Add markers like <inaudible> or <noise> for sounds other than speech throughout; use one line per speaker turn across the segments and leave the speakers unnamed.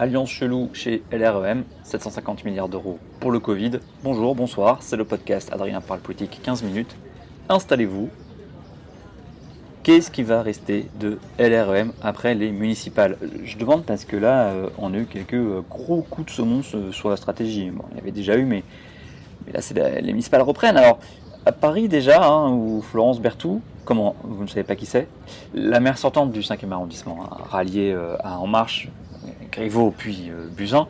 Alliance chelou chez LREM, 750 milliards d'euros pour le Covid. Bonjour, bonsoir, c'est le podcast Adrien parle politique 15 minutes. Installez-vous. Qu'est-ce qui va rester de LREM après les municipales? Je demande parce que là, euh, on a eu quelques euh, gros coups de semonce sur la stratégie. Bon, il y avait déjà eu, mais, là, c'est les municipales reprennent. Alors, à Paris déjà, hein, Florence Berthoud, comment Vous ne savez pas qui c'est? La maire sortante du 5e arrondissement, ralliée euh, à En Marche, Griveaux puis euh, Buzyn,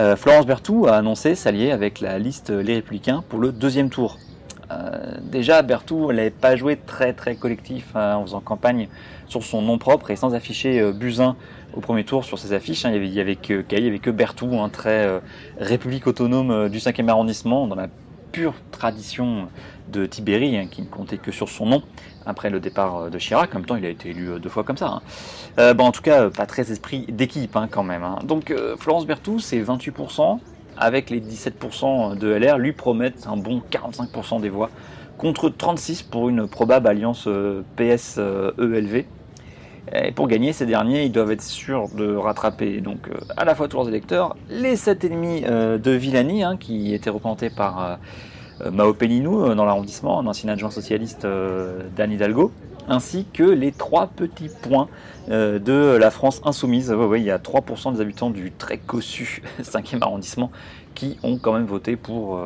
euh, Florence Berthoud a annoncé s'allier avec la liste Les Républicains pour le deuxième tour. Euh, déjà, Berthoud n'avait pas joué très très collectif hein, en faisant campagne sur son nom propre et sans afficher Buzyn au premier tour sur ses affiches. Hein. il, y avait, que, il y avait que Berthoud, un très république autonome du 5e arrondissement, dans la pure tradition de Tibéri, hein, qui ne comptait que sur son nom après le départ euh, de Chirac. En même temps, il a été élu euh, deux fois comme ça. Hein. Euh, bon, en tout cas, pas très esprit d'équipe hein, quand même. Hein. Donc, Florence Berthoud, c'est 28%, avec les 17% de LR, lui promettent un bon 45% des voix, contre 36% pour une probable alliance PS-ELV. Et pour gagner ces derniers, ils doivent être sûrs de rattraper donc à la fois tous leurs électeurs, les 7 ennemis de Villani, qui étaient représentés par Mao Pellinou euh, dans l'arrondissement, un ancien adjoint socialiste euh, d'Anne Hidalgo, ainsi que les trois petits points de la France insoumise. il y a 3% des habitants du très cossu <laughs> 5e arrondissement qui ont quand même voté pour,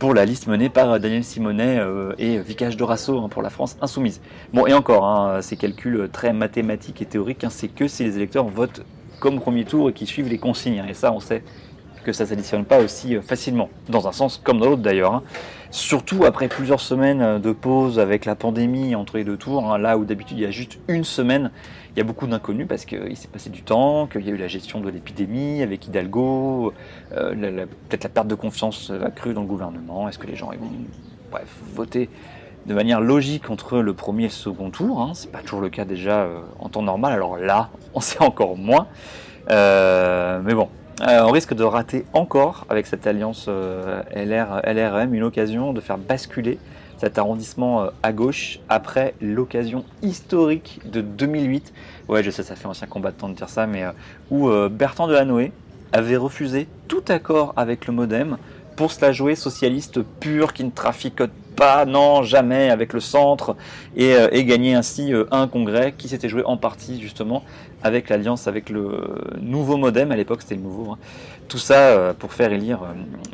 pour la liste menée par Daniel Simonet et Vicage Dorasso hein, pour la France insoumise. Bon, et encore, hein, ces calculs très mathématiques et théoriques, hein, c'est que si les électeurs votent comme premier tour et qui suivent les consignes. et ça, on sait que ça s'additionne pas aussi euh, facilement, dans un sens comme dans l'autre d'ailleurs. Hein. Surtout après plusieurs semaines euh, de pause avec la pandémie entre les deux tours, hein, là où d'habitude il y a juste une semaine, il y a beaucoup d'inconnus parce qu'il s'est passé du temps, qu'il y a eu la gestion de l'épidémie avec Hidalgo, euh, peut-être la perte de confiance accrue dans le gouvernement, est-ce que les gens vont voter de manière logique entre le premier et le second tour, hein, c'est pas toujours le cas déjà en temps normal, alors là <laughs> on sait encore moins. mais bon, euh, on risque de rater encore avec cette alliance euh, LR, LRM une occasion de faire basculer cet arrondissement euh, à gauche après l'occasion historique de 2008. Ouais, je sais, ça fait ancien combattant de dire ça, mais où Bertrand Delanoë avait refusé tout accord avec le Modem pour se la jouer socialiste pure qui ne traficote pas, non, jamais avec le centre, et, euh, gagner ainsi euh, un congrès qui s'était joué en partie justement avec l'alliance avec le nouveau modem, à l'époque c'était le nouveau, hein. tout ça euh, pour faire élire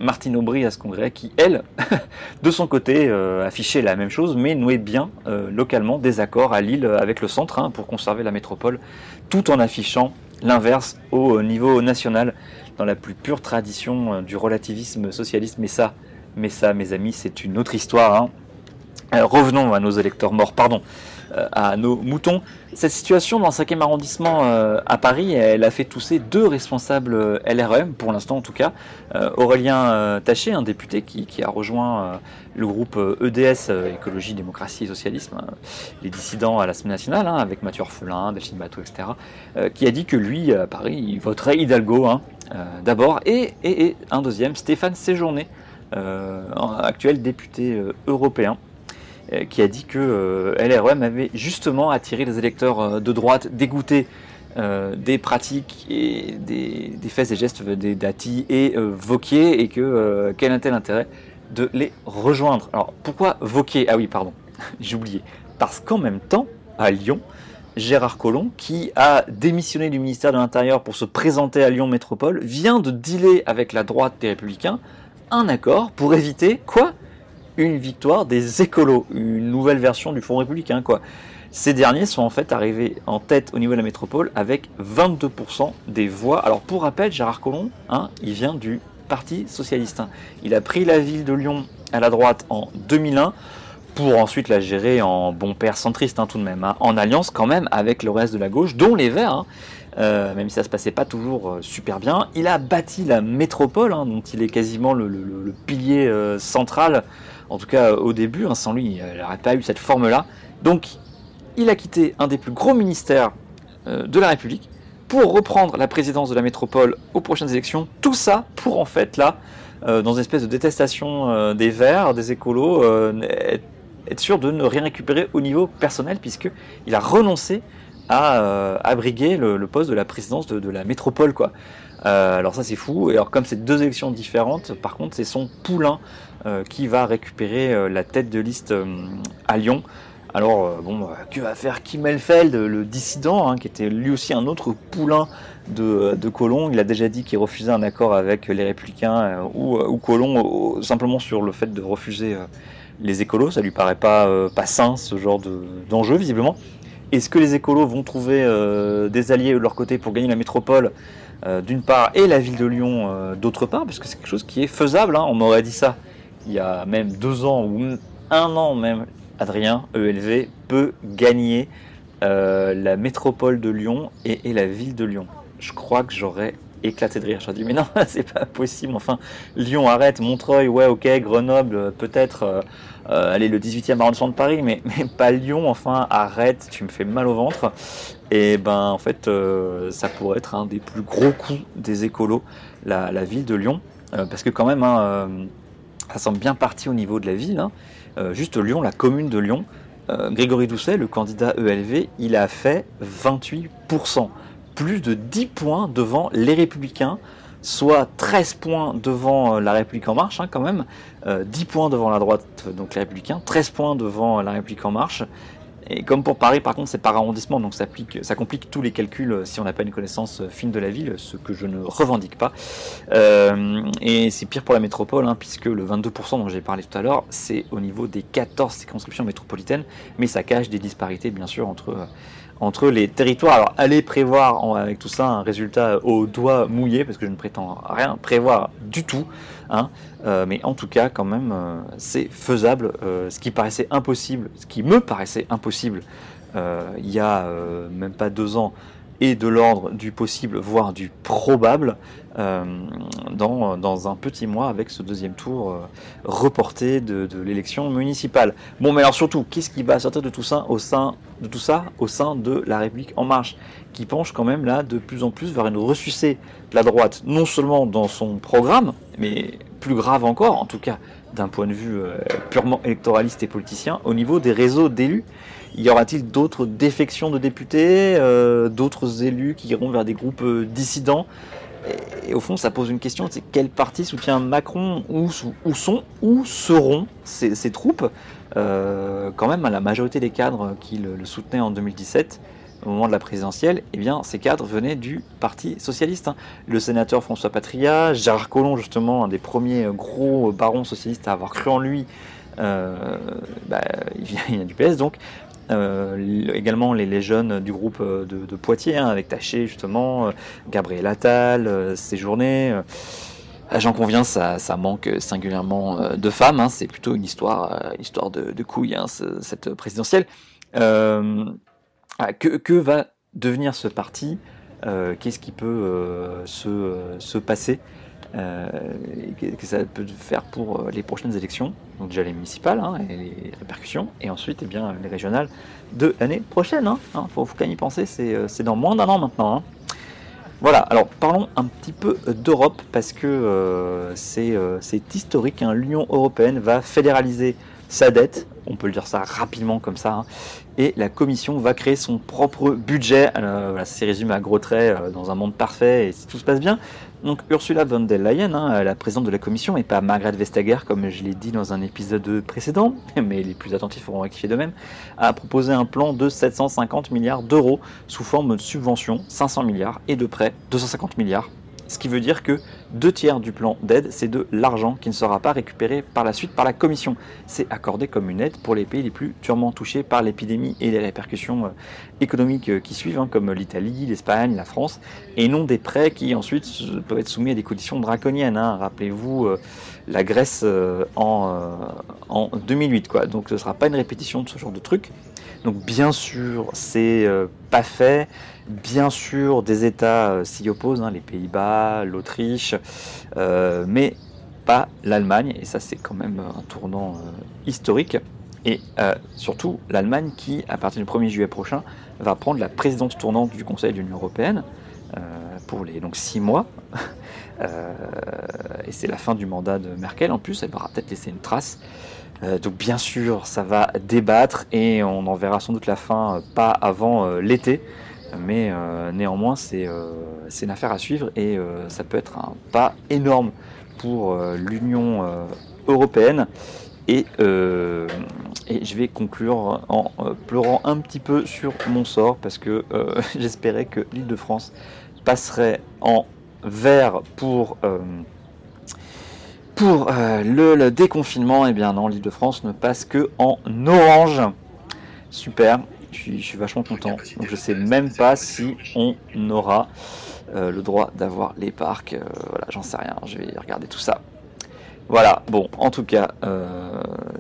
Martine Aubry à ce congrès qui, elle, <laughs> de son côté, affichait la même chose, mais nouait bien localement des accords à Lille avec le centre hein, pour conserver la métropole, tout en affichant l'inverse au niveau national, dans la plus pure tradition du relativisme socialiste, mais ça, mais ça, mes amis, c'est une autre histoire. Hein. Euh, revenons à nos électeurs morts, pardon, euh, à nos moutons. Cette situation dans le 5e arrondissement euh, à Paris, elle a fait tousser deux responsables LREM, pour l'instant en tout cas. Aurélien Taché, un député qui, a rejoint le groupe EDS, Écologie, Démocratie Socialisme, les dissidents à l'Assemblée nationale, hein, avec Mathieu Orphelin, Delphine Bateau, etc., qui a dit que lui, à Paris, il voterait Hidalgo hein, d'abord, et, et, un deuxième, Stéphane Séjourné, euh, actuel député euh, européen euh, qui a dit que LREM avait justement attiré les électeurs de droite dégoûtés des pratiques et des, faits et gestes des Dati et Vauquier et que quel était l'intérêt de les rejoindre? Alors pourquoi Vauquier? Ah oui, pardon, <laughs> j'ai oublié. Parce qu'en même temps, à Lyon, Gérard Collomb, qui a démissionné du ministère de l'Intérieur pour se présenter à Lyon Métropole, vient de dealer avec la droite des Républicains un accord pour éviter quoi? Une victoire des écolos, une nouvelle version du Front républicain quoi. Ces derniers sont en fait arrivés en tête au niveau de la métropole avec 22% des voix. Alors pour rappel, Gérard Collomb, hein, il vient du Parti socialiste. Hein. Il a pris la ville de Lyon à la droite en 2001 pour ensuite la gérer en bon père centriste hein, tout de même, en alliance quand même avec le reste de la gauche, dont les Verts. même si ça se passait pas toujours super bien. Il a bâti la métropole, hein, dont il est quasiment le, pilier central, en tout cas au début. Hein. sans lui, il n'aurait pas eu cette forme-là. Donc, il a quitté un des plus gros ministères de la République pour reprendre la présidence de la métropole aux prochaines élections. Tout ça pour en fait là, dans une espèce de détestation des Verts, des écolos, être sûr de ne rien récupérer au niveau personnel, puisqu'il a renoncé à euh, le, poste de la présidence de, la métropole. Quoi. Euh, alors ça c'est fou, et alors comme c'est deux élections différentes, par contre c'est son poulain euh, qui va récupérer la tête de liste à Lyon. Alors bon, que va faire Kim Elfeld, le dissident, hein, qui était lui aussi un autre poulain de, de Colomb. Il a déjà dit qu'il refusait un accord avec les Républicains ou, ou Colomb simplement sur le fait de refuser les écolos. Ça lui paraît pas, euh, pas sain ce genre d'enjeu visiblement. Est-ce que les écolos vont trouver euh, des alliés de leur côté pour gagner la métropole euh, d'une part et la ville de Lyon d'autre part? Parce que c'est quelque chose qui est faisable. Hein. On m'aurait dit ça il y a même deux ans ou un an même. Adrien, ELV, peut gagner la métropole de Lyon et, et la ville de Lyon. Je crois que j'aurais éclaté de rire. Je dit, mais non, <laughs> c'est pas possible. Enfin, Lyon, arrête. Montreuil, ouais, ok. Grenoble, euh, peut-être. Euh, euh, allez, le 18e arrondissement de Paris, mais, <laughs> mais pas Lyon. Enfin, arrête. Tu me fais mal au ventre. Et ben, en fait, ça pourrait être un des plus gros coups des écolos, la, ville de Lyon. parce que, quand même, hein, ça semble bien parti au niveau de la ville. Hein. juste Lyon, la commune de Lyon. Grégory Doucet, le candidat ELV, il a fait 28% plus de 10 points devant les Républicains, soit 13 points devant euh, la République en marche, hein, quand même, 10 euh, points devant la droite, donc les Républicains, 13 points devant la République en marche. Et comme pour Paris, par contre, c'est par arrondissement, donc ça, complique tous les calculs euh, si on n'a pas une connaissance fine de la ville, ce que je ne revendique pas. et c'est pire pour la métropole, hein, puisque le 22% dont j'ai parlé tout à l'heure, c'est au niveau des 14 circonscriptions métropolitaines, mais ça cache des disparités, bien sûr, entre entre les territoires. Alors, allez prévoir avec tout ça un résultat au doigt mouillé, parce que je ne prétends rien prévoir du tout. Hein. Euh, mais en tout cas, quand même, euh, c'est faisable. Euh, ce qui paraissait impossible, ce qui me paraissait impossible il y a même pas deux ans, et de l'ordre du possible, voire du probable, euh, dans, dans, un petit mois avec ce deuxième tour euh, reporté de, l'élection municipale. Bon, mais alors surtout, qu'est-ce qui va sortir de tout ça au sein de tout ça au sein de la République en marche, qui penche quand même là de plus en plus vers une ressucée de la droite, non seulement dans son programme, mais plus grave encore, en tout cas d'un point de vue euh, purement électoraliste et politicien, au niveau des réseaux d'élus. Y aura-t-il d'autres défections de députés, euh, d'autres élus qui iront vers des groupes euh, dissidents? Et, au fond, ça pose une question c'est quel parti soutient Macron? Où, sont, où seront ces, troupes? Quand même, la majorité des cadres qui le, soutenaient en 2017 au moment de la présidentielle, eh bien, ces cadres venaient du Parti socialiste. Hein. Le sénateur François Patria, Gérard Collomb, justement, un des premiers gros barons socialistes à avoir cru en lui, euh, bah, il, vient, du PS donc. Euh, également les, jeunes du groupe euh, de, Poitiers, hein, avec Taché justement, Gabriel Attal, Séjourné. J'en conviens, ça, manque singulièrement de femmes. Hein. c'est plutôt une histoire, histoire de couilles, cette présidentielle. Ah, que, va devenir ce parti? Euh, Qu'est-ce qui peut euh, se, passer? Euh, que ça peut faire pour les prochaines élections? Donc déjà les municipales hein, et les répercussions, et ensuite eh bien, les régionales de l'année prochaine. Il hein. hein, faut, quand même y penser, c'est dans moins d'un an maintenant. Hein. Voilà, alors parlons un petit peu d'Europe parce que c'est historique. L'Union européenne va fédéraliser sa dette, on peut le dire ça rapidement comme ça, hein. et la Commission va créer son propre budget. Alors, voilà, c'est résumé à gros traits euh, dans un monde parfait et si tout se passe bien. Donc Ursula von der Leyen, hein, la présidente de la Commission, et pas Margrethe Vestager comme je l'ai dit dans un épisode précédent, <laughs> mais les plus attentifs auront rectifié de même, a proposé un plan de 750 milliards d'euros sous forme de subventions, 500 milliards, et de prêts, 250 milliards ce qui veut dire que deux tiers du plan d'aide, c'est de l'argent qui ne sera pas récupéré par la suite par la Commission. C'est accordé comme une aide pour les pays les plus durement touchés par l'épidémie et les répercussions euh, économiques euh, qui suivent, hein, comme l'Italie, l'Espagne, la France, et non des prêts qui ensuite peuvent être soumis à des conditions draconiennes. Hein. Rappelez-vous euh, la Grèce en, en 2008. Quoi. Donc ce ne sera pas une répétition de ce genre de truc. Donc bien sûr, c'est pas fait. Bien sûr, des États s'y opposent, hein, les Pays-Bas, l'Autriche, mais pas l'Allemagne. Et ça, c'est quand même un tournant historique. Et surtout, l'Allemagne qui, à partir du 1er juillet prochain, va prendre la présidence tournante du Conseil de l'Union européenne pour les donc six mois. <laughs> Euh, et c'est la fin du mandat de Merkel en plus, elle va peut-être laisser une trace. Euh, donc bien sûr, ça va débattre et on en verra sans doute la fin euh, pas avant l'été. Mais néanmoins, c'est une affaire à suivre et ça peut être un pas énorme pour l'Union européenne. Et, je vais conclure en pleurant un petit peu sur mon sort parce que <laughs> j'espérais que l'île de France passerait en vert pour, euh, pour euh, le, déconfinement, et eh bien non, l'île de France ne passe que en orange. Super, je suis, je suis vachement content. Donc je sais même pas si on aura euh, le droit d'avoir les parcs. voilà, j'en sais rien, je vais regarder tout ça. Voilà, bon, en tout cas,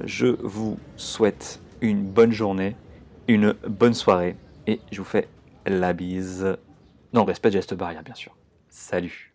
je vous souhaite une bonne journée, une bonne soirée, et je vous fais la bise. Non, respect geste barrière, bien sûr. Salut